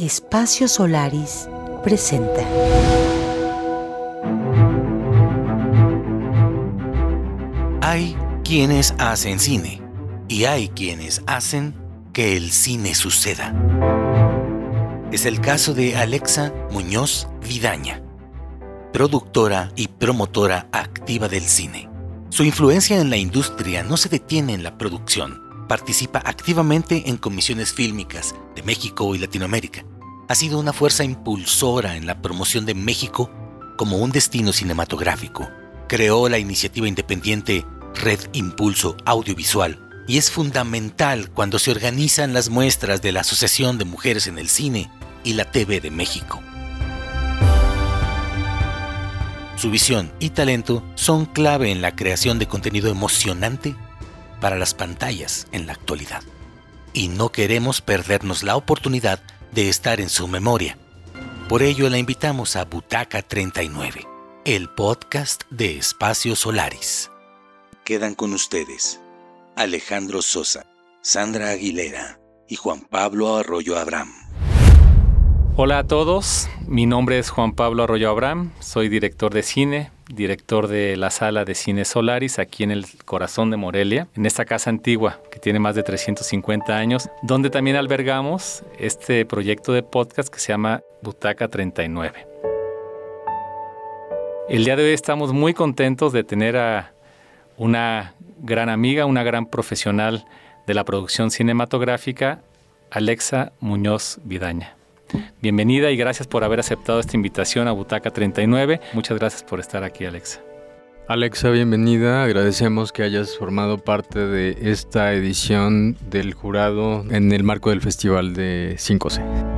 Espacio Solaris presenta. Hay quienes hacen cine y hay quienes hacen que el cine suceda. Es el caso de Alexa Muñoz Vidaña, productora y promotora activa del cine. Su influencia en la industria no se detiene en la producción participa activamente en comisiones fílmicas de México y Latinoamérica. Ha sido una fuerza impulsora en la promoción de México como un destino cinematográfico. Creó la iniciativa independiente Red Impulso Audiovisual y es fundamental cuando se organizan las muestras de la Asociación de Mujeres en el Cine y la TV de México. Su visión y talento son clave en la creación de contenido emocionante para las pantallas en la actualidad. Y no queremos perdernos la oportunidad de estar en su memoria. Por ello la invitamos a Butaca 39, el podcast de Espacio Solaris. Quedan con ustedes Alejandro Sosa, Sandra Aguilera y Juan Pablo Arroyo Abraham. Hola a todos, mi nombre es Juan Pablo Arroyo Abraham, soy director de cine, director de la sala de cine Solaris aquí en el corazón de Morelia, en esta casa antigua que tiene más de 350 años, donde también albergamos este proyecto de podcast que se llama Butaca 39. El día de hoy estamos muy contentos de tener a una gran amiga, una gran profesional de la producción cinematográfica, Alexa Muñoz Vidaña. Bienvenida y gracias por haber aceptado esta invitación a Butaca 39. Muchas gracias por estar aquí, Alexa. Alexa, bienvenida. Agradecemos que hayas formado parte de esta edición del jurado en el marco del Festival de 5C.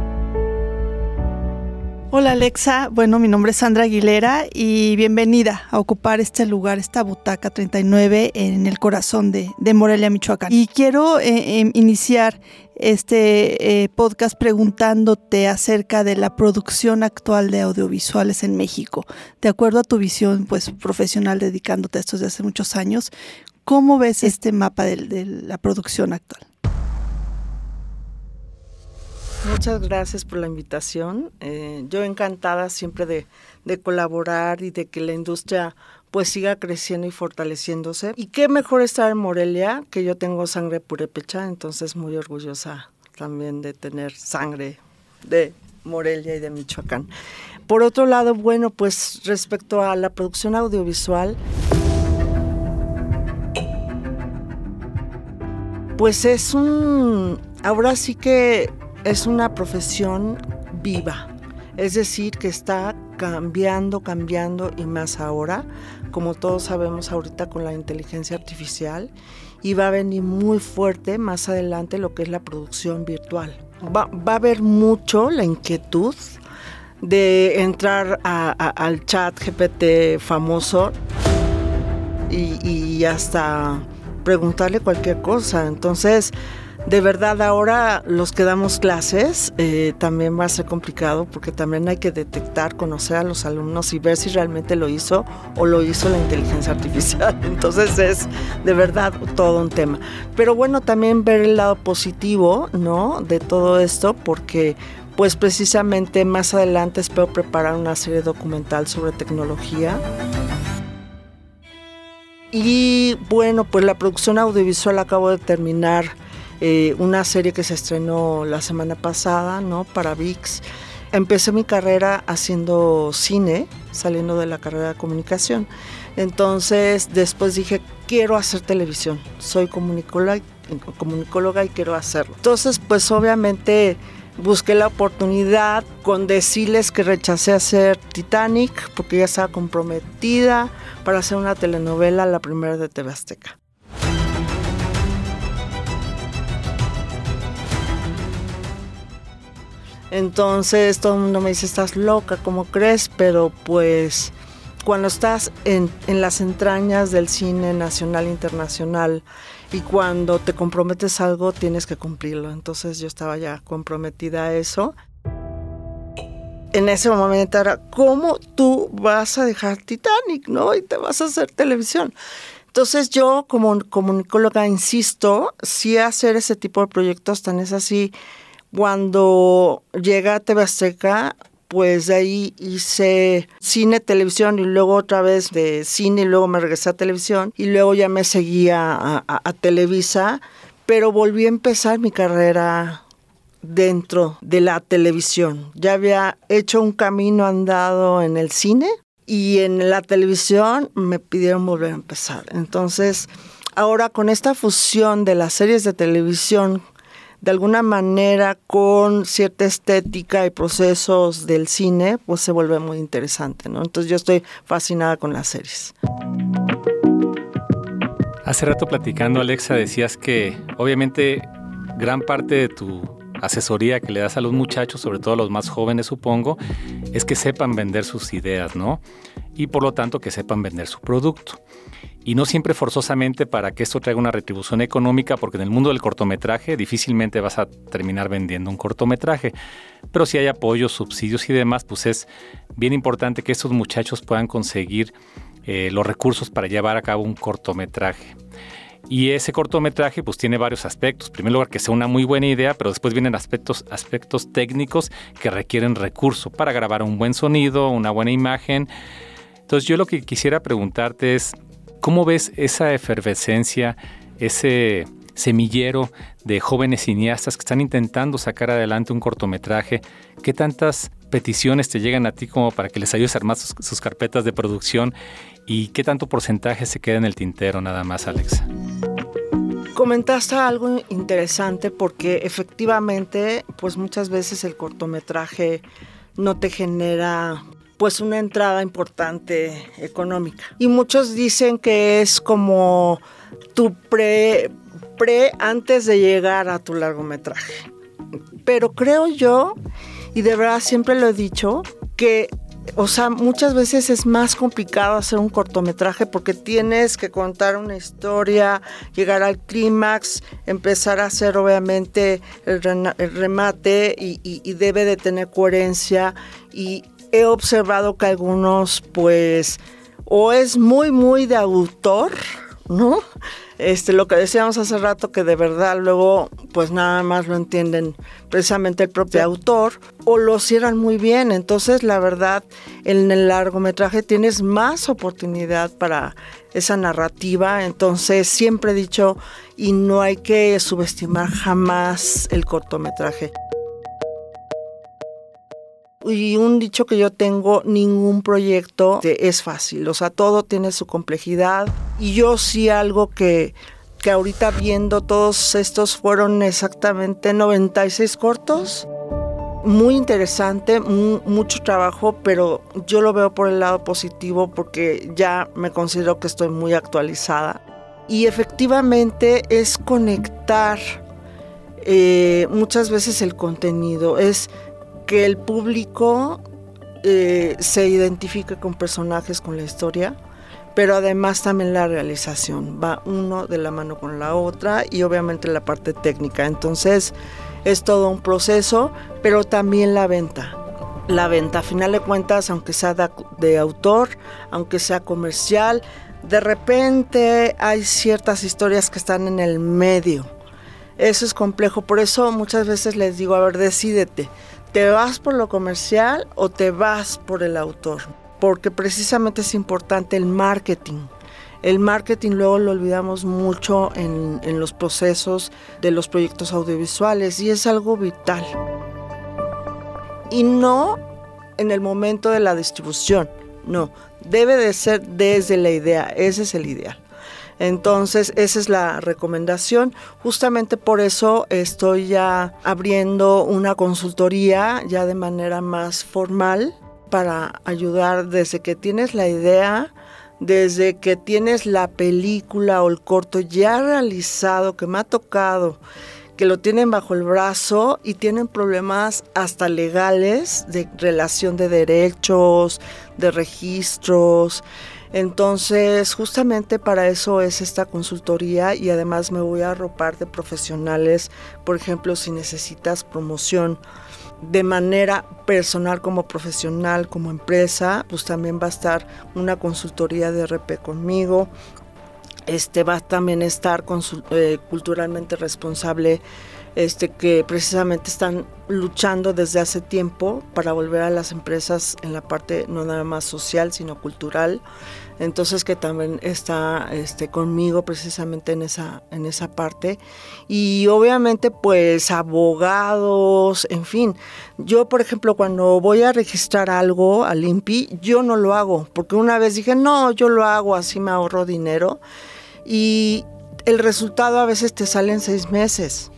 Hola Alexa, bueno mi nombre es Sandra Aguilera y bienvenida a ocupar este lugar, esta butaca 39 en el corazón de, Morelia, Michoacán. Y quiero eh, em, iniciar este eh, podcast preguntándote acerca de la producción actual de audiovisuales en México. De acuerdo a tu visión pues, profesional dedicándote a esto desde hace muchos años, ¿cómo ves este mapa de la producción actual? Muchas gracias por la invitación. Eh, yo encantada siempre de, colaborar y de que la industria pues siga creciendo y fortaleciéndose. Y qué mejor estar en Morelia, que yo tengo sangre purépecha, entonces muy orgullosa también de tener sangre de Morelia y de Michoacán. Por otro lado, bueno, pues respecto a la producción audiovisual, pues es un, ahora sí que es una profesión viva, es decir, que está cambiando, cambiando y más ahora, como todos sabemos ahorita con la inteligencia artificial, y va a venir muy fuerte más adelante lo que es la producción virtual. Va, a haber mucho la inquietud de entrar al chat GPT famoso y, y hasta preguntarle cualquier cosa. Entonces, de verdad ahora los que damos clases eh, también va a ser complicado porque también hay que detectar, conocer a los alumnos y ver si realmente lo hizo o lo hizo la inteligencia artificial. Entonces es de verdad todo un tema. Pero bueno, también ver el lado positivo, ¿no? De todo esto porque pues precisamente más adelante espero preparar una serie documental sobre tecnología. Y bueno, pues la producción audiovisual acabo de terminar eh, una serie que se estrenó la semana pasada, ¿no? Para VIX. Empecé mi carrera haciendo cine, saliendo de la carrera de comunicación. Entonces, después dije, quiero hacer televisión. Soy comunicóloga, comunicóloga y quiero hacerlo. Entonces, pues obviamente busqué la oportunidad con decirles que rechacé hacer Titanic porque ya estaba comprometida para hacer una telenovela, la primera de TV Azteca. Entonces todo el mundo me dice, estás loca, ¿cómo crees? Pero pues cuando estás en, las entrañas del cine nacional e internacional y cuando te comprometes algo tienes que cumplirlo. Entonces yo estaba ya comprometida a eso. En ese momento era, ¿cómo tú vas a dejar Titanic, no? Y te vas a hacer televisión. Entonces yo como comunicóloga insisto, sí hacer ese tipo de proyectos tan es así Cuando llegué a TV Azteca, pues de ahí hice cine, televisión y luego otra vez de cine y luego me regresé a televisión y luego ya me seguía a, a Televisa, pero volví a empezar mi carrera dentro de la televisión. Ya había hecho un camino andado en el cine y en la televisión me pidieron volver a empezar. Entonces, ahora con esta fusión de las series de televisión de alguna manera con cierta estética y procesos del cine, pues se vuelve muy interesante, ¿no? Entonces yo estoy fascinada con las series. Hace rato platicando, Alexa, decías que obviamente gran parte de tu asesoría que le das a los muchachos, sobre todo a los más jóvenes, supongo, es que sepan vender sus ideas, ¿no? Y por lo tanto que sepan vender su producto y no siempre forzosamente para que esto traiga una retribución económica, porque en el mundo del cortometraje difícilmente vas a terminar vendiendo un cortometraje. Pero si hay apoyos, subsidios y demás, pues es bien importante que estos muchachos puedan conseguir eh, los recursos para llevar a cabo un cortometraje. Y ese cortometraje pues tiene varios aspectos. En primer lugar, que sea una muy buena idea, pero después vienen aspectos, aspectos técnicos que requieren recurso para grabar un buen sonido, una buena imagen. Entonces yo lo que quisiera preguntarte es, ¿Cómo ves esa efervescencia, ese semillero de jóvenes cineastas que están intentando sacar adelante un cortometraje? ¿Qué tantas peticiones te llegan a ti como para que les ayudes a armar sus, carpetas de producción? ¿Y qué tanto porcentaje se queda en el tintero nada más, Alexa? Comentaste algo interesante porque efectivamente, pues muchas veces el cortometraje no te genera pues una entrada importante económica. Y muchos dicen que es como tu pre, pre antes de llegar a tu largometraje. Pero creo yo, y de verdad siempre lo he dicho, que o sea, muchas veces es más complicado hacer un cortometraje porque tienes que contar una historia, llegar al clímax, empezar a hacer obviamente el, remate y, y, debe de tener coherencia y he observado que algunos, pues, o es muy, muy de autor, ¿no? Este, lo que decíamos hace rato, que de verdad luego, pues nada más lo entienden precisamente el propio autor, o lo cierran muy bien. Entonces, la verdad, en el largometraje tienes más oportunidad para esa narrativa. Entonces, siempre he dicho, y no hay que subestimar jamás el cortometraje. Y un dicho que yo tengo, ningún proyecto es fácil, o sea, todo tiene su complejidad. Y yo sí algo que, que ahorita viendo todos estos fueron exactamente 96 cortos. Muy interesante, mucho trabajo, pero yo lo veo por el lado positivo porque ya me considero que estoy muy actualizada. Y efectivamente es conectar eh, muchas veces el contenido, es que el público eh, se identifique con personajes, con la historia, pero además también la realización. Va uno de la mano con la otra y obviamente la parte técnica. Entonces es todo un proceso, pero también la venta. La venta, a final de cuentas, aunque sea de autor, aunque sea comercial, de repente hay ciertas historias que están en el medio. Eso es complejo, por eso muchas veces les digo, a ver, decídete ¿Te vas por lo comercial o te vas por el autor? Porque precisamente es importante el marketing. El marketing luego lo olvidamos mucho en, los procesos de los proyectos audiovisuales y es algo vital. Y no en el momento de la distribución, no, debe de ser desde la idea, ese es el ideal. Entonces, esa es la recomendación. Justamente por eso estoy ya abriendo una consultoría ya de manera más formal para ayudar desde que tienes la idea, desde que tienes la película o el corto ya realizado que me ha tocado que lo tienen bajo el brazo y tienen problemas hasta legales de relación de derechos, de registros. Entonces, justamente para eso es esta consultoría y además me voy a arropar de profesionales, por ejemplo, si necesitas promoción de manera personal como profesional, como empresa, pues también va a estar una consultoría de RP conmigo. Este va a también estar eh, culturalmente responsable este, que precisamente están luchando desde hace tiempo para volver a las empresas en la parte no nada más social, sino cultural. Entonces que también está este, conmigo precisamente en esa, en esa parte. Y obviamente pues abogados, en fin. Yo por ejemplo cuando voy a registrar algo al INPI, yo no lo hago, porque una vez dije, no, yo lo hago, así me ahorro dinero. Y el resultado a veces te sale en seis meses.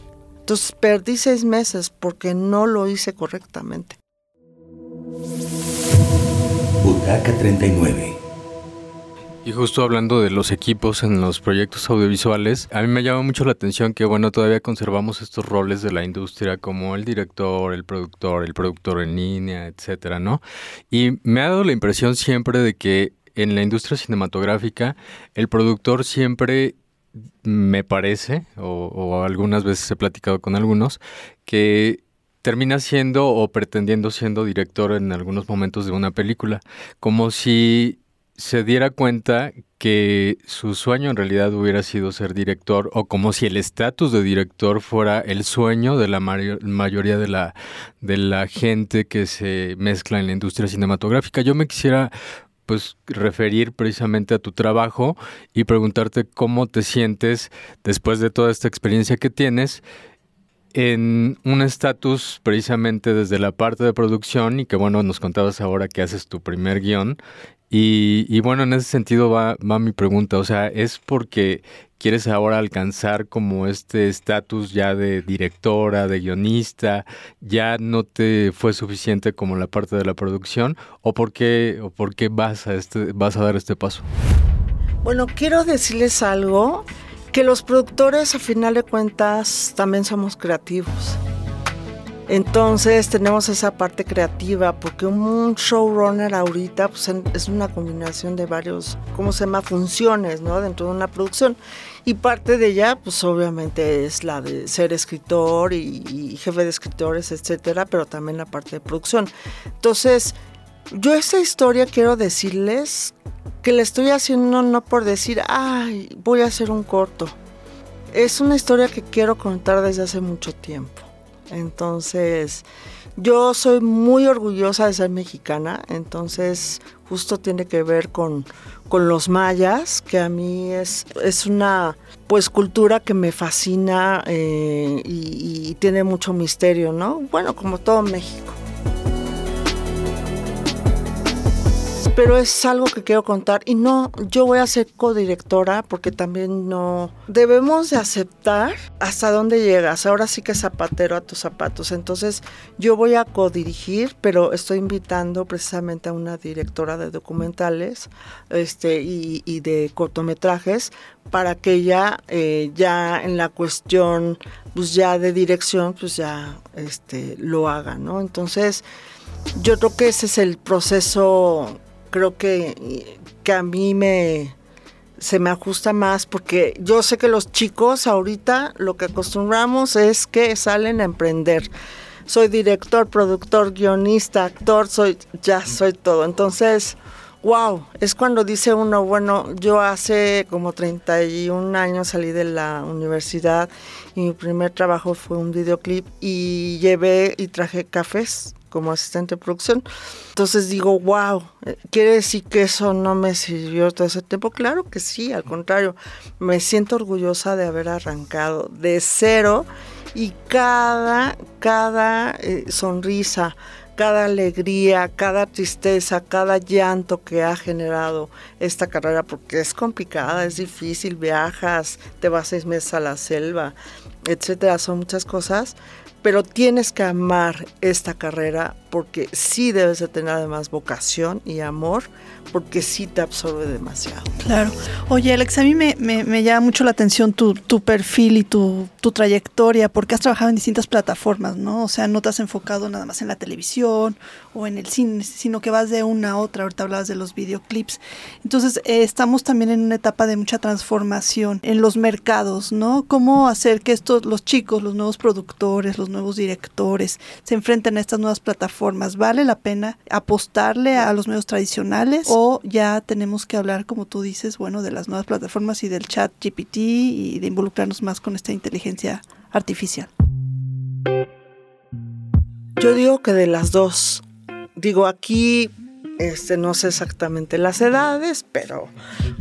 Entonces perdí seis meses porque no lo hice correctamente. Butaca 39 y justo hablando de los equipos en los proyectos audiovisuales, a mí me llama mucho la atención que, bueno, todavía conservamos estos roles de la industria como el director, el productor, el productor en línea, etcétera, ¿no? Y me ha dado la impresión siempre de que en la industria cinematográfica el productor siempre me parece, o, o algunas veces he platicado con algunos, que termina siendo o pretendiendo siendo director en algunos momentos de una película, como si se diera cuenta que su sueño en realidad hubiera sido ser director o como si el estatus de director fuera el sueño de la mayoría de la, de la gente que se mezcla en la industria cinematográfica. Yo me quisiera pues referir precisamente a tu trabajo y preguntarte cómo te sientes después de toda esta experiencia que tienes en un estatus precisamente desde la parte de producción y que bueno, nos contabas ahora que haces tu primer guion. Y, bueno, en ese sentido va, va, mi pregunta, o sea, ¿es porque quieres ahora alcanzar como este estatus ya de directora, de guionista, ya no te fue suficiente como la parte de la producción o por qué, o por qué vas, a este, vas a dar este paso? Bueno, quiero decirles algo, que los productores a final de cuentas también somos creativos. Entonces tenemos esa parte creativa, porque un showrunner ahorita pues, es una combinación de varios, ¿cómo se llama? Funciones, ¿no? Dentro de una producción. Y parte de ella, pues obviamente es la de ser escritor y, jefe de escritores, etcétera, pero también la parte de producción. Entonces, yo esta historia quiero decirles que la estoy haciendo no por decir, ay, voy a hacer un corto. Es una historia que quiero contar desde hace mucho tiempo. Entonces, yo soy muy orgullosa de ser mexicana, entonces justo tiene que ver con, los mayas, que a mí es, es una pues cultura que me fascina eh, y, y tiene mucho misterio, ¿no? Bueno, como todo México. Pero es algo que quiero contar y no, yo voy a ser codirectora porque también no debemos de aceptar hasta dónde llegas. Ahora sí que zapatero a tus zapatos. Entonces yo voy a codirigir, pero estoy invitando precisamente a una directora de documentales este, y, de cortometrajes para que ella eh, ya en la cuestión pues ya de dirección pues ya este, lo haga, ¿no? Entonces yo creo que ese es el proceso creo que, que a mí me se me ajusta más porque yo sé que los chicos ahorita lo que acostumbramos es que salen a emprender. Soy director, productor, guionista, actor, soy ya soy todo. Entonces, wow, es cuando dice uno, bueno, yo hace como 31 años salí de la universidad y mi primer trabajo fue un videoclip y llevé y traje cafés como asistente de producción. Entonces digo, wow, ¿quiere decir que eso no me sirvió todo ese tiempo? Claro que sí, al contrario, me siento orgullosa de haber arrancado de cero y cada, cada eh, sonrisa, cada alegría, cada tristeza, cada llanto que ha generado esta carrera, porque es complicada, es difícil, viajas, te vas seis meses a la selva, etcétera, son muchas cosas, pero tienes que amar esta carrera porque sí debes de tener además vocación y amor porque sí te absorbe demasiado. Claro. Oye, Alex, a mí me, me, llama mucho la atención tu, tu perfil y tu, tu, trayectoria, porque has trabajado en distintas plataformas, ¿no? O sea, no te has enfocado nada más en la televisión o en el cine, sino que vas de una a otra. Ahorita hablabas de los videoclips. Entonces, eh, estamos también en una etapa de mucha transformación en los mercados, ¿no? Cómo hacer que estos, los chicos, los nuevos productores, los nuevos directores, se enfrenten a estas nuevas plataformas. ¿Vale la pena apostarle a los medios tradicionales? O ya tenemos que hablar, como tú dices, bueno, de las nuevas plataformas y del chat GPT y de involucrarnos más con esta inteligencia artificial. Yo digo que de las dos. Digo, aquí este, no sé exactamente las edades, pero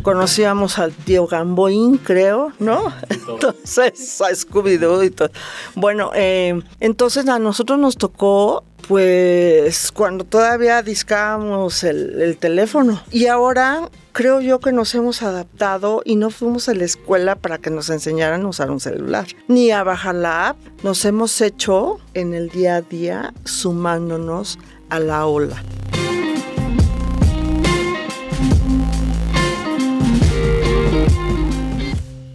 conocíamos al tío Gamboín, creo, ¿no? Entonces, a Scooby-Doo y todo. Bueno, eh, entonces a nosotros nos tocó pues cuando todavía discábamos el, el, teléfono. Y ahora creo yo que nos hemos adaptado y no fuimos a la escuela para que nos enseñaran a usar un celular, ni a bajar la app. Nos hemos hecho en el día a día sumándonos a la ola.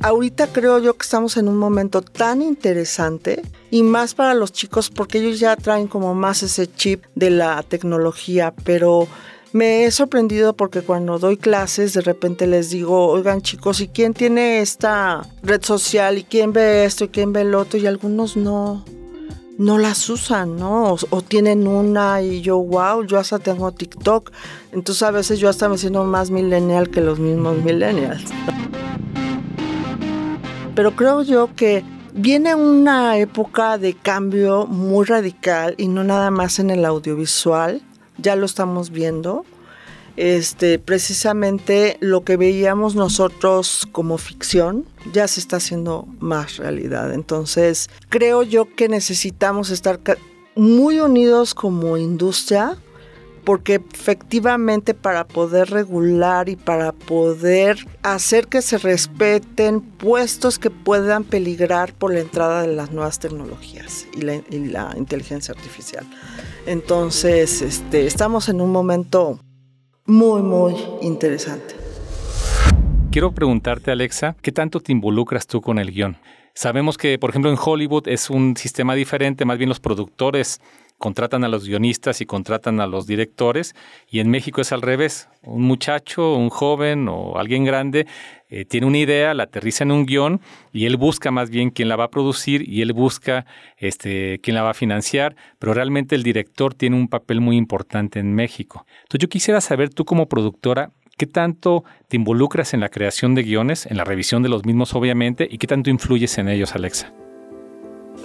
Ahorita creo yo que estamos en un momento tan interesante y más para los chicos porque ellos ya traen como más ese chip de la tecnología, pero me he sorprendido porque cuando doy clases de repente les digo, oigan chicos, ¿y quién tiene esta red social? ¿Y quién ve esto? ¿Y quién ve el otro? Y algunos no, no las usan, ¿no? O, o, tienen una y yo, wow, yo hasta tengo TikTok. Entonces a veces yo hasta me siento más millennial que los mismos millennials pero creo yo que viene una época de cambio muy radical y no nada más en el audiovisual, ya lo estamos viendo. Este, precisamente lo que veíamos nosotros como ficción ya se está haciendo más realidad. Entonces, creo yo que necesitamos estar muy unidos como industria porque efectivamente para poder regular y para poder hacer que se respeten puestos que puedan peligrar por la entrada de las nuevas tecnologías y la, inteligencia artificial. Entonces, este, estamos en un momento muy, muy interesante. Quiero preguntarte, Alexa, ¿qué tanto te involucras tú con el guion? Sabemos que, por ejemplo, en Hollywood es un sistema diferente, más bien los productores contratan a los guionistas y contratan a los directores, y en México es al revés. Un muchacho, un joven o alguien grande eh, tiene una idea, la aterriza en un guion y él busca más bien quién la va a producir y él busca este, quién la va a financiar, pero realmente el director tiene un papel muy importante en México. Entonces yo quisiera saber tú como productora, ¿Qué tanto te involucras en la creación de guiones, en la revisión de los mismos obviamente, y qué tanto influyes en ellos, Alexa?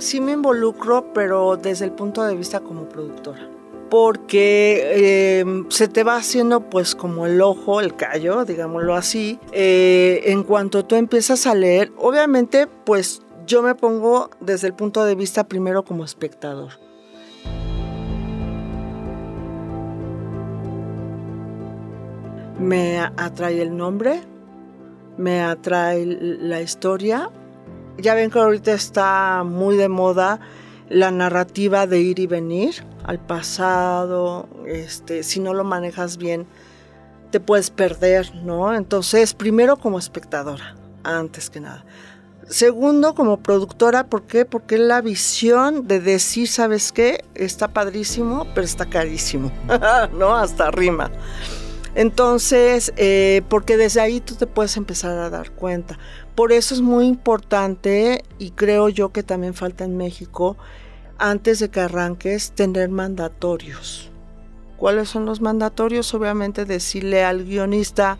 sí me involucro, pero desde el punto de vista como productora. Porque eh, se te va haciendo pues como el ojo, el callo, digámoslo así. Eh, en cuanto tú empiezas a leer, obviamente pues yo me pongo desde el punto de vista primero como espectador. Me atrae el nombre, me atrae la historia, ya ven que ahorita está muy de moda la narrativa de ir y venir al pasado, este, si no lo manejas bien, te puedes perder, ¿no? Entonces, primero como espectadora, antes que nada. Segundo, como productora, ¿por qué? Porque la visión de decir, ¿sabes qué? Está padrísimo, pero está carísimo, ¿no? Hasta rima. Entonces, eh, porque desde ahí tú te puedes empezar a dar cuenta. Por eso es muy importante y creo yo que también falta en México, antes de que arranques, tener mandatorios. ¿Cuáles son los mandatorios? Obviamente decirle al guionista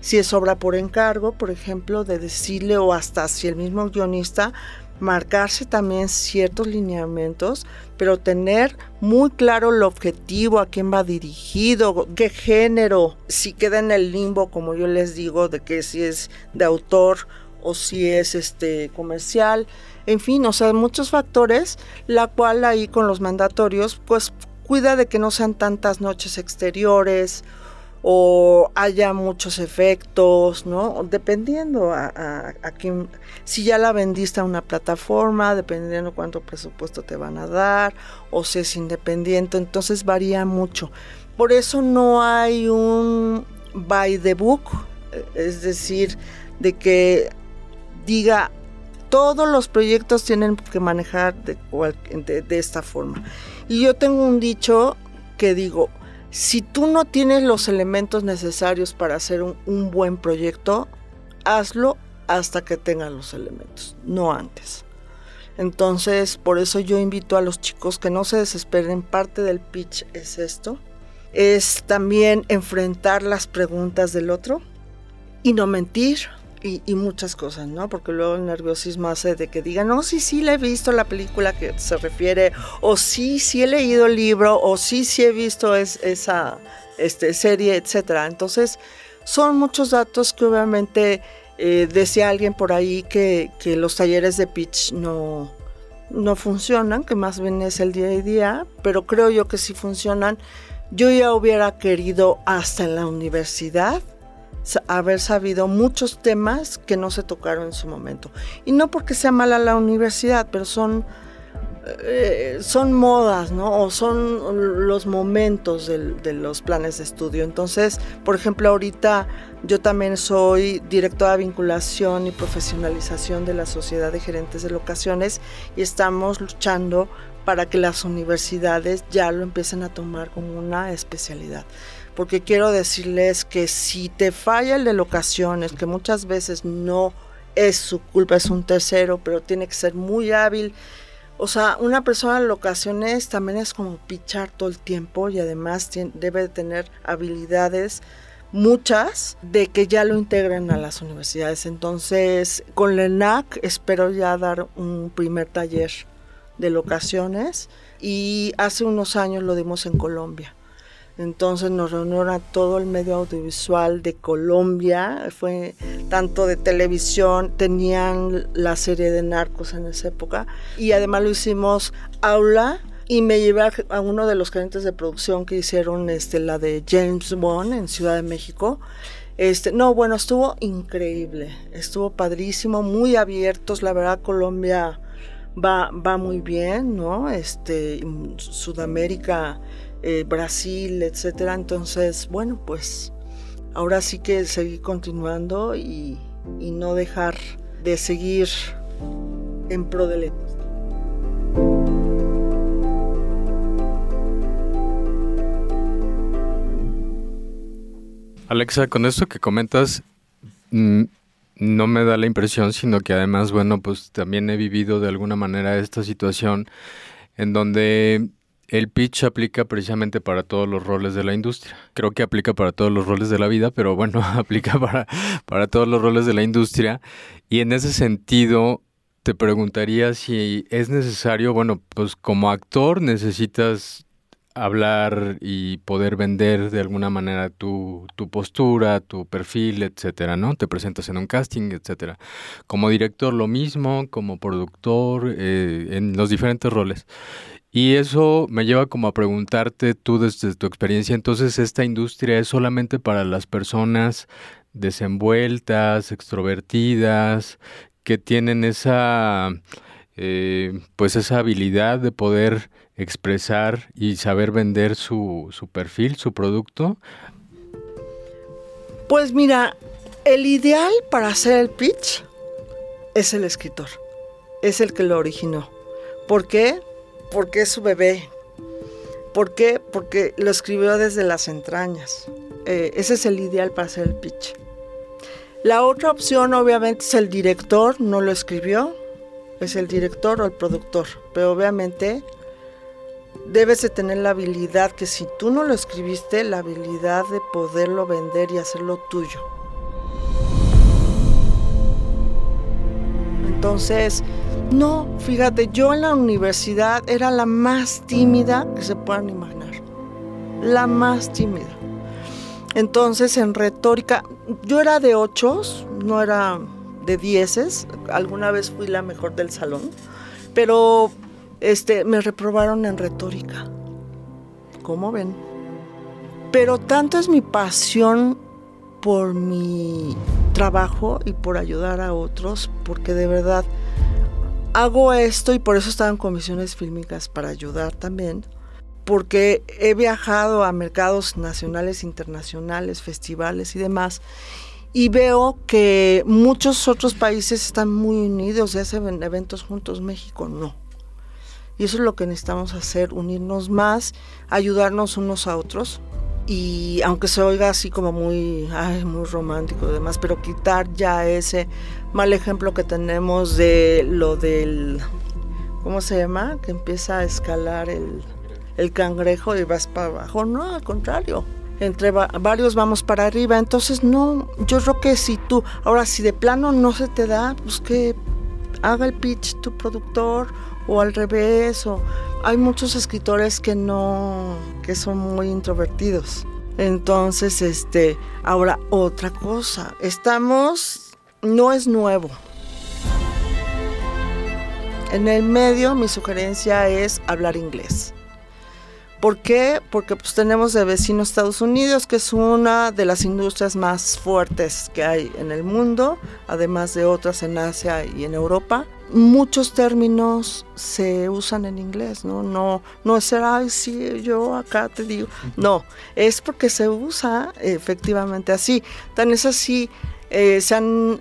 si es obra por encargo, por ejemplo, de decirle o hasta si el mismo guionista marcarse también ciertos lineamientos, pero tener muy claro el objetivo, a quién va dirigido, qué género, si queda en el limbo, como yo les digo, de que si es de autor o si es este comercial, en fin, o sea, muchos factores, la cual ahí con los mandatorios, pues cuida de que no sean tantas noches exteriores o haya muchos efectos, ¿no? Dependiendo a, quién, si ya la vendiste a una plataforma, dependiendo cuánto presupuesto te van a dar, o si es independiente, entonces varía mucho. Por eso no hay un by the book, es decir, de que diga todos los proyectos tienen que manejar de, esta forma. Y yo tengo un dicho que digo, si tú no tienes los elementos necesarios para hacer un, buen proyecto, hazlo hasta que tengas los elementos, no antes. Entonces, por eso yo invito a los chicos que no se desesperen. Parte del pitch es esto. Es también enfrentar las preguntas del otro y no mentir y, muchas cosas, ¿no? Porque luego el nerviosismo hace de que digan, no, sí, sí, le he visto la película que se refiere, o sí, sí he leído el libro, o sí, sí he visto esa este, serie, etcétera. Entonces, son muchos datos que obviamente eh, decía alguien por ahí que, que los talleres de pitch no, no funcionan, que más bien es el día a día, pero creo yo que sí funcionan. Yo ya hubiera querido hasta en la universidad haber sabido muchos temas que no se tocaron en su momento. Y no porque sea mala la universidad, pero son, eh, son modas, ¿no? O son los momentos de los planes de estudio. Entonces, por ejemplo, ahorita yo también soy directora de vinculación y profesionalización de la Sociedad de Gerentes de Locaciones y estamos luchando para que las universidades ya lo empiecen a tomar como una especialidad porque quiero decirles que si te falla el de locaciones, que muchas veces no es su culpa, es un tercero, pero tiene que ser muy hábil. O sea, una persona en locaciones también es como pichar todo el tiempo y además debe tener habilidades muchas de que ya lo integren a las universidades. Entonces, con la ENAC espero ya dar un primer taller de locaciones y hace unos años lo dimos en Colombia. Entonces nos reunieron a todo el medio audiovisual de Colombia, fue tanto de televisión, tenían la serie de narcos en esa época y además lo hicimos aula y me llevé a, uno de los gerentes de producción que hicieron este, la de James Bond en Ciudad de México. Este, no, bueno, estuvo increíble, estuvo padrísimo, muy abiertos, la verdad Colombia va, va muy bien, ¿no? Este, Sudamérica eh, Brasil, etcétera. Entonces, bueno, pues ahora sí que seguir continuando y, no dejar de seguir en pro del Alexa, con esto que comentas, mm, no me da la impresión, sino que además, bueno, pues también he vivido de alguna manera esta situación en donde el pitch aplica precisamente para todos los roles de la industria. Creo que aplica para todos los roles de la vida, pero bueno, aplica para, para todos los roles de la industria. Y en ese sentido, te preguntaría si es necesario, bueno, pues como actor necesitas hablar y poder vender de alguna manera tu, tu postura, tu perfil, etcétera, ¿no? Te presentas en un casting, etcétera. Como director lo mismo, como productor, eh, en los diferentes roles. Y eso me lleva como a preguntarte tú desde tu experiencia, entonces esta industria es solamente para las personas desenvueltas, extrovertidas, que tienen esa, eh, pues esa habilidad de poder expresar y saber vender su, su perfil, su producto. Pues mira, el ideal para hacer el pitch es el escritor, es el que lo originó. ¿Por qué? Porque es su bebé. ¿Por qué? Porque lo escribió desde las entrañas. Eh, ese es el ideal para hacer el pitch. La otra opción obviamente es el director, no lo escribió, es el director o el productor, pero obviamente debes de tener la habilidad que si tú no lo escribiste, la habilidad de poderlo vender y hacerlo tuyo. Entonces, no, fíjate, yo en la universidad era la más tímida que se puedan imaginar. La más tímida. Entonces en retórica, yo era de ochos, no era de dieces. Alguna vez fui la mejor del salón, pero este, me reprobaron en retórica. ¿Cómo ven? Pero tanto es mi pasión por mi trabajo y por ayudar a otros, porque de verdad hago esto y por eso estaba en comisiones fílmicas para ayudar también, porque he viajado a mercados nacionales, internacionales, festivales y demás, y veo que muchos otros países están muy unidos y hacen eventos juntos, México no. Y eso es lo que necesitamos hacer, unirnos más, ayudarnos unos a otros. Y aunque se oiga así como muy, muy romántico y demás, pero quitar ya ese mal ejemplo que tenemos de lo del, ¿cómo se llama? Que empieza a escalar el, cangrejo y vas para abajo. No, al contrario, entre varios vamos para arriba. Entonces, no, yo creo que si tú, ahora si de plano no se te da, pues que haga el pitch tu productor o al revés. O, hay muchos escritores que no, que son muy introvertidos. Entonces, este, ahora otra cosa, estamos, no es nuevo. En el medio mi sugerencia es hablar inglés. ¿Por qué? Porque pues tenemos de vecino Estados Unidos, que es una de las industrias más fuertes que hay en el mundo, además de otras en Asia y en Europa. Muchos términos se usan en inglés, ¿no? No, no es ser, ay, sí, yo acá te digo. No, es porque se usa efectivamente así. Tan es así, eh, se,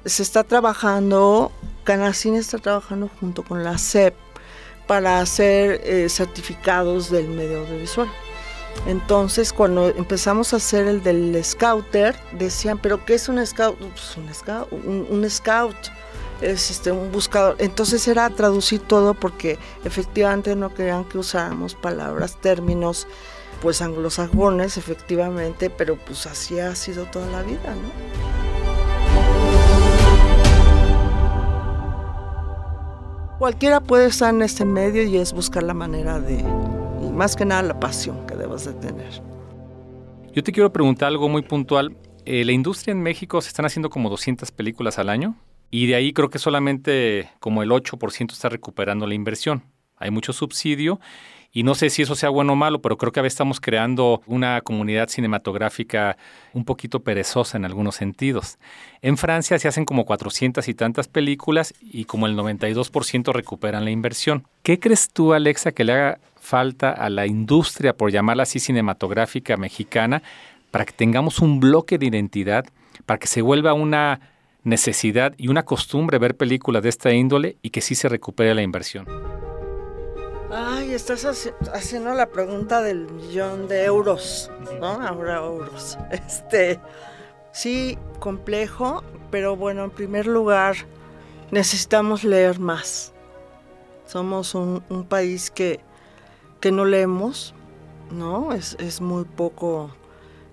se está trabajando, Canacín está trabajando junto con la CEP para hacer eh, certificados del medio audiovisual. Entonces, cuando empezamos a hacer el del scouter, decían, ¿pero qué es un scout? Pues un scout, un, scout es este, un buscador. Entonces era traducir todo porque efectivamente no querían que usáramos palabras, términos, pues anglosajones, efectivamente, pero pues así ha sido toda la vida, ¿no? Cualquiera puede estar en este medio y es buscar la manera de, y más que nada la pasión que debas de tener. Yo te quiero preguntar algo muy puntual. Eh, la industria en México se están haciendo como 200 películas al año y de ahí creo que solamente como el 8% está recuperando la inversión. Hay mucho subsidio y no sé si eso sea bueno o malo, pero creo que a veces estamos creando una comunidad cinematográfica un poquito perezosa en algunos sentidos. En Francia se hacen como 400 y tantas películas y como el 92% recuperan la inversión. ¿Qué crees tú, Alexa, que le haga falta a la industria, por llamarla así, cinematográfica mexicana, para que tengamos un bloque de identidad, para que se vuelva una necesidad y una costumbre ver películas de esta índole y que sí se recupere la inversión? Ay, estás haciendo la pregunta del millón de euros, ¿no? Ahora euros. Este, sí, complejo, pero bueno, en primer lugar, necesitamos leer más. Somos un, país que, que, no leemos, ¿no? Es, muy poco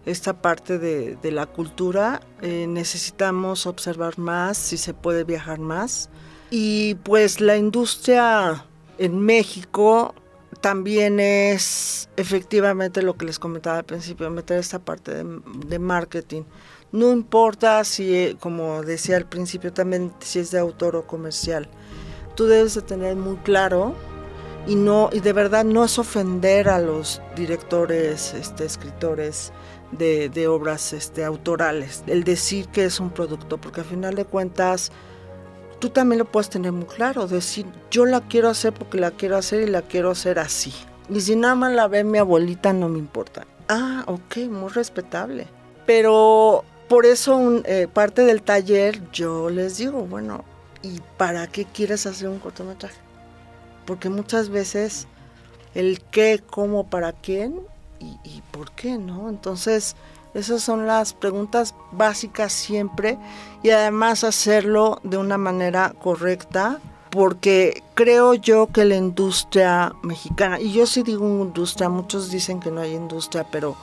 esta parte de, la cultura. Eh, necesitamos observar más, si se puede viajar más. Y pues la industria en México también es efectivamente lo que les comentaba al principio, meter esta parte de, marketing. No importa si, como decía al principio, también si es de autor o comercial. Tú debes de tener muy claro y no y de verdad no es ofender a los directores, este, escritores de, obras este, autorales, el decir que es un producto, porque al final de cuentas tú también lo puedes tener muy claro, decir, yo la quiero hacer porque la quiero hacer y la quiero hacer así. Y si nada más la ve mi abuelita, no me importa. Ah, ok, muy respetable. Pero por eso eh, parte del taller yo les digo, bueno, ¿y para qué quieres hacer un cortometraje? Porque muchas veces el qué, cómo, para quién y, y por qué, ¿no? Entonces, esas son las preguntas básicas siempre y además hacerlo de una manera correcta porque creo yo que la industria mexicana, y yo sí digo industria, muchos dicen que no hay industria, pero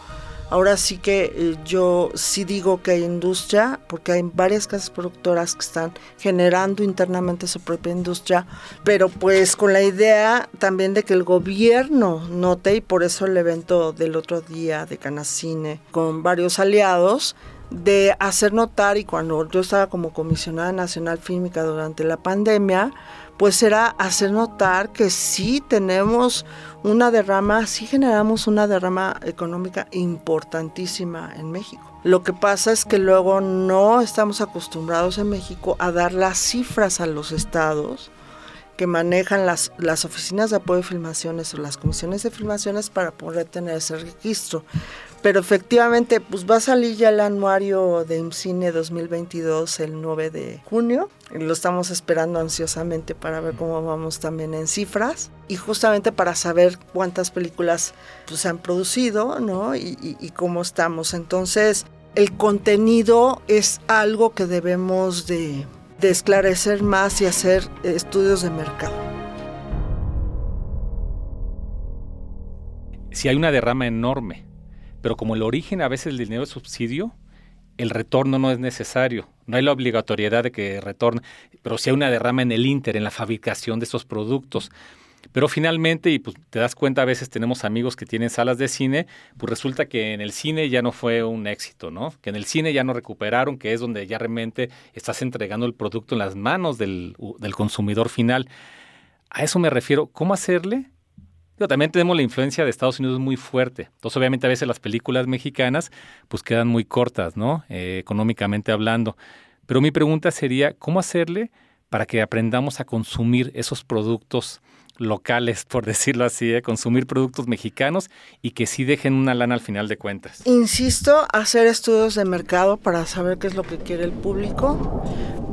Ahora sí que eh, yo sí digo que hay industria, porque hay varias casas productoras que están generando internamente su propia industria, pero pues con la idea también de que el gobierno note, y por eso el evento del otro día de Canacine con varios aliados, de hacer notar, y cuando yo estaba como comisionada nacional fílmica durante la pandemia, pues era hacer notar que sí tenemos una derrama, sí generamos una derrama económica importantísima en México. Lo que pasa es que luego no estamos acostumbrados en México a dar las cifras a los estados que manejan las, las oficinas de apoyo de filmaciones o las comisiones de filmaciones para poder tener ese registro. Pero efectivamente, pues va a salir ya el anuario de IMCINE 2022 el 9 de junio. Lo estamos esperando ansiosamente para ver cómo vamos también en cifras y justamente para saber cuántas películas pues, se han producido, ¿no? Y, cómo estamos. Entonces, el contenido es algo que debemos de, de esclarecer más y hacer estudios de mercado. Si hay una derrama enorme pero como el origen a veces del dinero es subsidio, el retorno no es necesario. No hay la obligatoriedad de que retorne, pero sí hay una derrama en el Inter, en la fabricación de esos productos. Pero finalmente, y pues te das cuenta, a veces tenemos amigos que tienen salas de cine, pues resulta que en el cine ya no fue un éxito, ¿no? Que en el cine ya no recuperaron, que es donde ya realmente estás entregando el producto en las manos del, del consumidor final. A eso me refiero, ¿cómo hacerle también tenemos la influencia de Estados Unidos muy fuerte. Entonces, obviamente, a veces las películas mexicanas pues quedan muy cortas, ¿no? Eh, económicamente hablando. Pero mi pregunta sería, ¿cómo hacerle para que aprendamos a consumir esos productos locales, por decirlo así, ¿eh? consumir productos mexicanos y que sí dejen una lana al final de cuentas? Insisto, hacer estudios de mercado para saber qué es lo que quiere el público,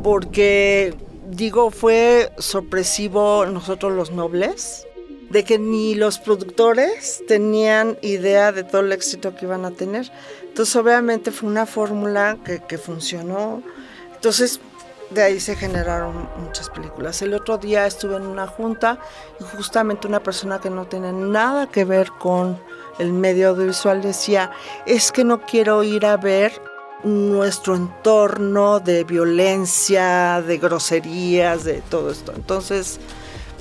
porque digo, fue sorpresivo nosotros los nobles de que ni los productores tenían idea de todo el éxito que iban a tener. Entonces obviamente fue una fórmula que, funcionó. Entonces de ahí se generaron muchas películas. El otro día estuve en una junta y justamente una persona que no tiene nada que ver con el medio audiovisual decía, es que no quiero ir a ver nuestro entorno de violencia, de groserías, de todo esto. Entonces,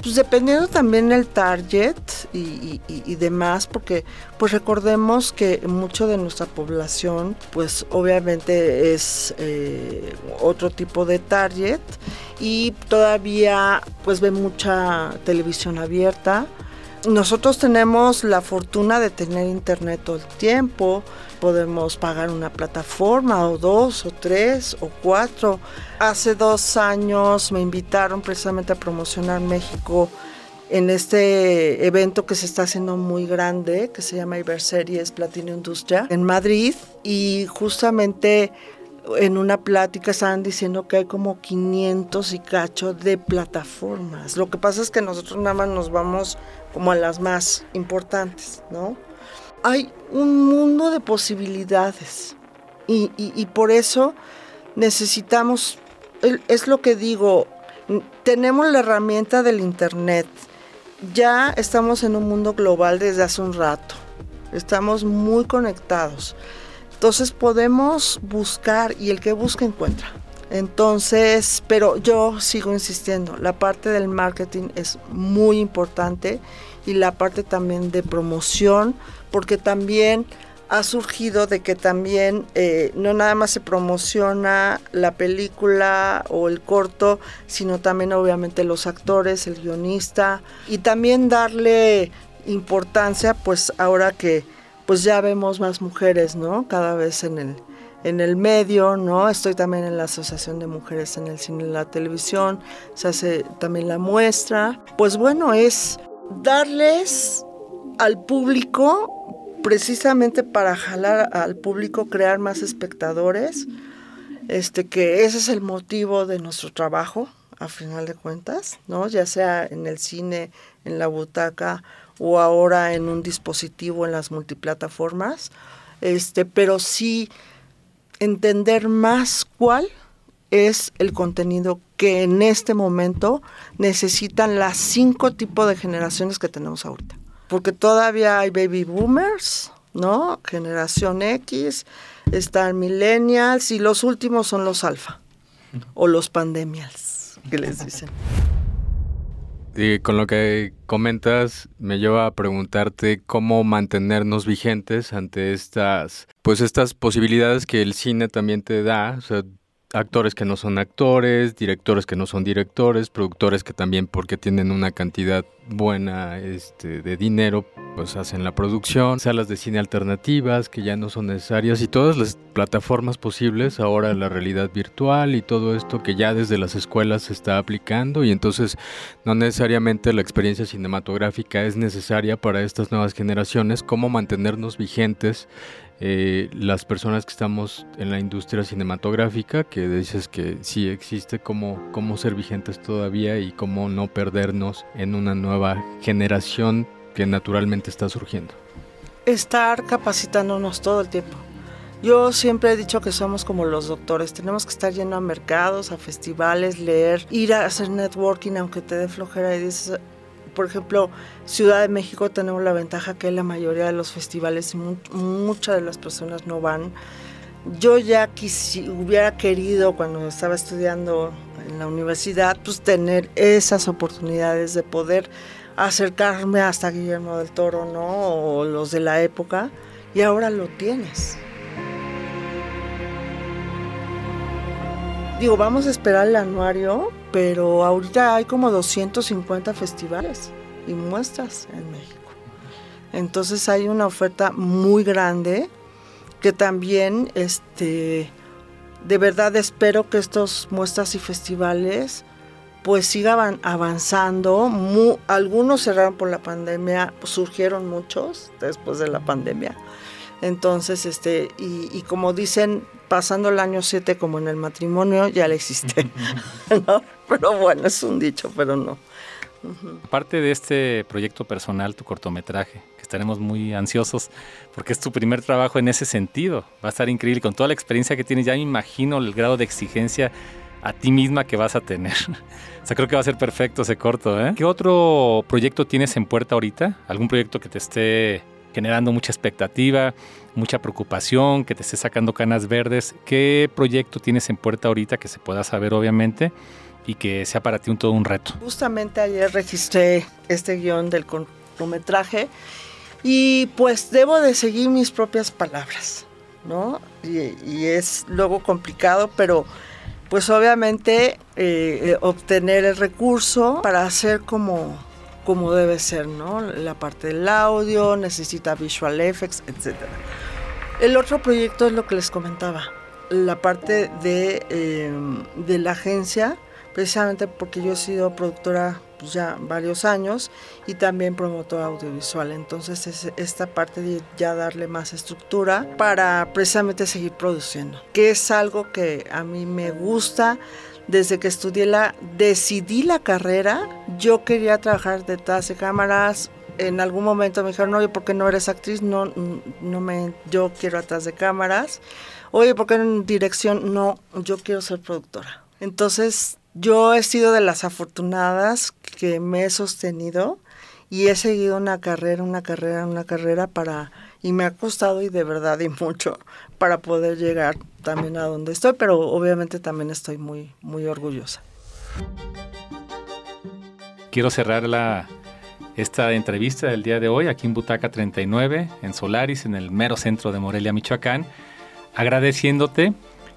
pues dependiendo también el target y, demás, porque pues recordemos que mucho de nuestra población pues obviamente es eh, otro tipo de target y todavía pues ve mucha televisión abierta. Nosotros tenemos la fortuna de tener internet todo el tiempo, podemos pagar una plataforma o dos o tres o cuatro. Hace dos años me invitaron precisamente a promocionar México en este evento que se está haciendo muy grande, que se llama Iberseries Platino Industria, en Madrid. Y justamente en una plática estaban diciendo que hay como 500 y cacho de plataformas. Lo que pasa es que nosotros nada más nos vamos como a las más importantes, ¿no? Hay un mundo de posibilidades y, por eso necesitamos, es lo que digo, tenemos la herramienta del Internet. Ya estamos en un mundo global desde hace un rato. Estamos muy conectados. Entonces podemos buscar y el que busca encuentra. Entonces, pero yo sigo insistiendo, la parte del marketing es muy importante y la parte también de promoción, porque también ha surgido de que también eh, no nada más se promociona la película o el corto, sino también obviamente los actores, el guionista y también darle importancia pues ahora que pues ya vemos más mujeres, ¿no? Cada vez en el en el medio, ¿no? Estoy también en la Asociación de Mujeres en el Cine y la Televisión, se hace también la muestra. Pues bueno, es darles al público precisamente para jalar al público, crear más espectadores, este, que ese es el motivo de nuestro trabajo, a final de cuentas, ¿no? Ya sea en el cine, en la butaca o ahora en un dispositivo en las multiplataformas, este, pero sí entender más cuál es el contenido que en este momento necesitan las cinco tipos de generaciones que tenemos ahorita porque todavía hay baby boomers, ¿no? Generación X, están millennials y los últimos son los alfa o los pandemials, que les dicen. Y con lo que comentas, me lleva a preguntarte cómo mantenernos vigentes ante estas, pues estas posibilidades que el cine también te da. O sea, actores que no son actores, directores que no son directores, productores que también porque tienen una cantidad buena este, de dinero, pues hacen la producción, salas de cine alternativas que ya no son necesarias y todas las plataformas posibles, ahora la realidad virtual y todo esto que ya desde las escuelas se está aplicando y entonces no necesariamente la experiencia cinematográfica es necesaria para estas nuevas generaciones, cómo mantenernos vigentes eh, las personas que estamos en la industria cinematográfica, que dices que sí existe, cómo, cómo ser vigentes todavía y cómo no perdernos en una nueva generación que naturalmente está surgiendo. Estar capacitándonos todo el tiempo. Yo siempre he dicho que somos como los doctores, tenemos que estar yendo a mercados, a festivales, leer, ir a hacer networking aunque te dé flojera y dices, por ejemplo, Ciudad de México tenemos la ventaja que la mayoría de los festivales, muchas de las personas no van. Yo ya hubiera querido cuando estaba estudiando en la universidad, pues tener esas oportunidades de poder acercarme hasta Guillermo del Toro, ¿no? O los de la época, y ahora lo tienes. Digo, vamos a esperar el anuario, pero ahorita hay como 250 festivales y muestras en México. Entonces hay una oferta muy grande que también, este, de verdad espero que estos muestras y festivales pues sigan avanzando. algunos cerraron por la pandemia, surgieron muchos después de la pandemia. Entonces, este, y, como dicen, pasando el año 7 como en el matrimonio, ya le existe. Pero bueno, es un dicho, pero no. Parte de este proyecto personal, tu cortometraje, que estaremos muy ansiosos, porque es tu primer trabajo en ese sentido. Va a estar increíble. Con toda la experiencia que tienes, ya me imagino el grado de exigencia a ti misma que vas a tener. o sea, creo que va a ser perfecto ese corto. ¿eh? ¿Qué otro proyecto tienes en puerta ahorita? ¿Algún proyecto que te esté generando mucha expectativa, mucha preocupación, que te esté sacando canas verdes? ¿Qué proyecto tienes en puerta ahorita que se pueda saber, obviamente? y que sea para ti un todo un reto. Justamente ayer registré este guion del cortometraje y pues debo de seguir mis propias palabras, ¿no? Y, es luego complicado, pero pues obviamente eh, obtener el recurso para hacer como, como debe ser, ¿no? La parte del audio, necesita visual effects, etc. El otro proyecto es lo que les comentaba, la parte de, eh, de la agencia, precisamente porque yo he sido productora pues, ya varios años y también promotor audiovisual. Entonces es esta parte de ya darle más estructura para precisamente seguir produciendo, que es algo que a mí me gusta. Desde que estudié la, decidí la carrera, yo quería trabajar detrás de cámaras, en algún momento me dijeron, oye, ¿por qué no eres actriz? No, no me, yo quiero atrás de cámaras. Oye, ¿por qué en dirección? No, yo quiero ser productora. Entonces yo he sido de las afortunadas que me he sostenido y he seguido una carrera, una carrera, una carrera para y me ha costado y de verdad y mucho para poder llegar también a donde estoy, pero obviamente también estoy muy muy orgullosa. Quiero cerrar la esta entrevista del día de hoy aquí en Butaca 39 en Solaris en el mero centro de Morelia, Michoacán, agradeciéndote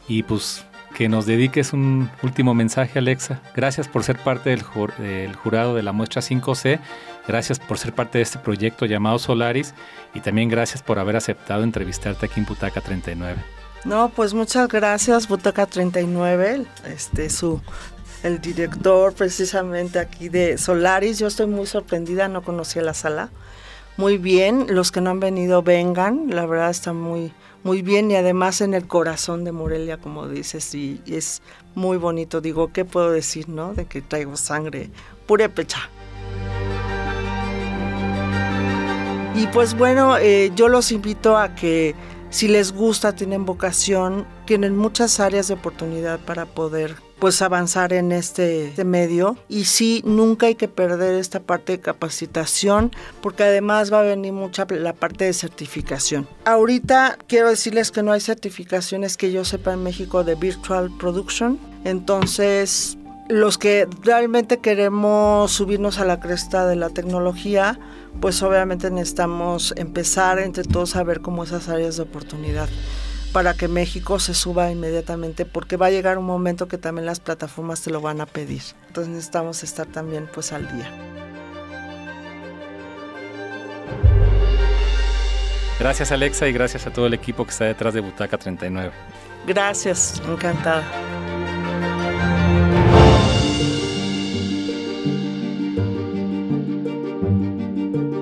y pues que nos dediques un último mensaje, Alexa. Gracias por ser parte del, jurado de la muestra 5C, gracias por ser parte de este proyecto llamado Solaris y también gracias por haber aceptado entrevistarte aquí en Butaca 39. No, pues muchas gracias, Butaca 39, este, su, el director precisamente aquí de Solaris. Yo estoy muy sorprendida, no conocía la sala. Muy bien, los que no han venido vengan, la verdad está muy, muy bien y además en el corazón de Morelia, como dices, y, es muy bonito. Digo, ¿qué puedo decir, no? De que traigo sangre purépecha. Y pues bueno, eh, yo los invito a que si les gusta, tienen vocación, tienen muchas áreas de oportunidad para poder pues avanzar en este, este, medio y sí nunca hay que perder esta parte de capacitación porque además va a venir mucha la parte de certificación. Ahorita quiero decirles que no hay certificaciones que yo sepa en México de virtual production, entonces los que realmente queremos subirnos a la cresta de la tecnología, pues obviamente necesitamos empezar entre todos a ver cómo esas áreas de oportunidad para que México se suba inmediatamente, porque va a llegar un momento que también las plataformas te lo van a pedir. Entonces necesitamos estar también pues al día. Gracias Alexa y gracias a todo el equipo que está detrás de Butaca 39. Gracias, encantada.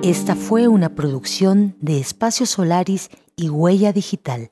Esta fue una producción de Espacio Solaris y Huella Digital.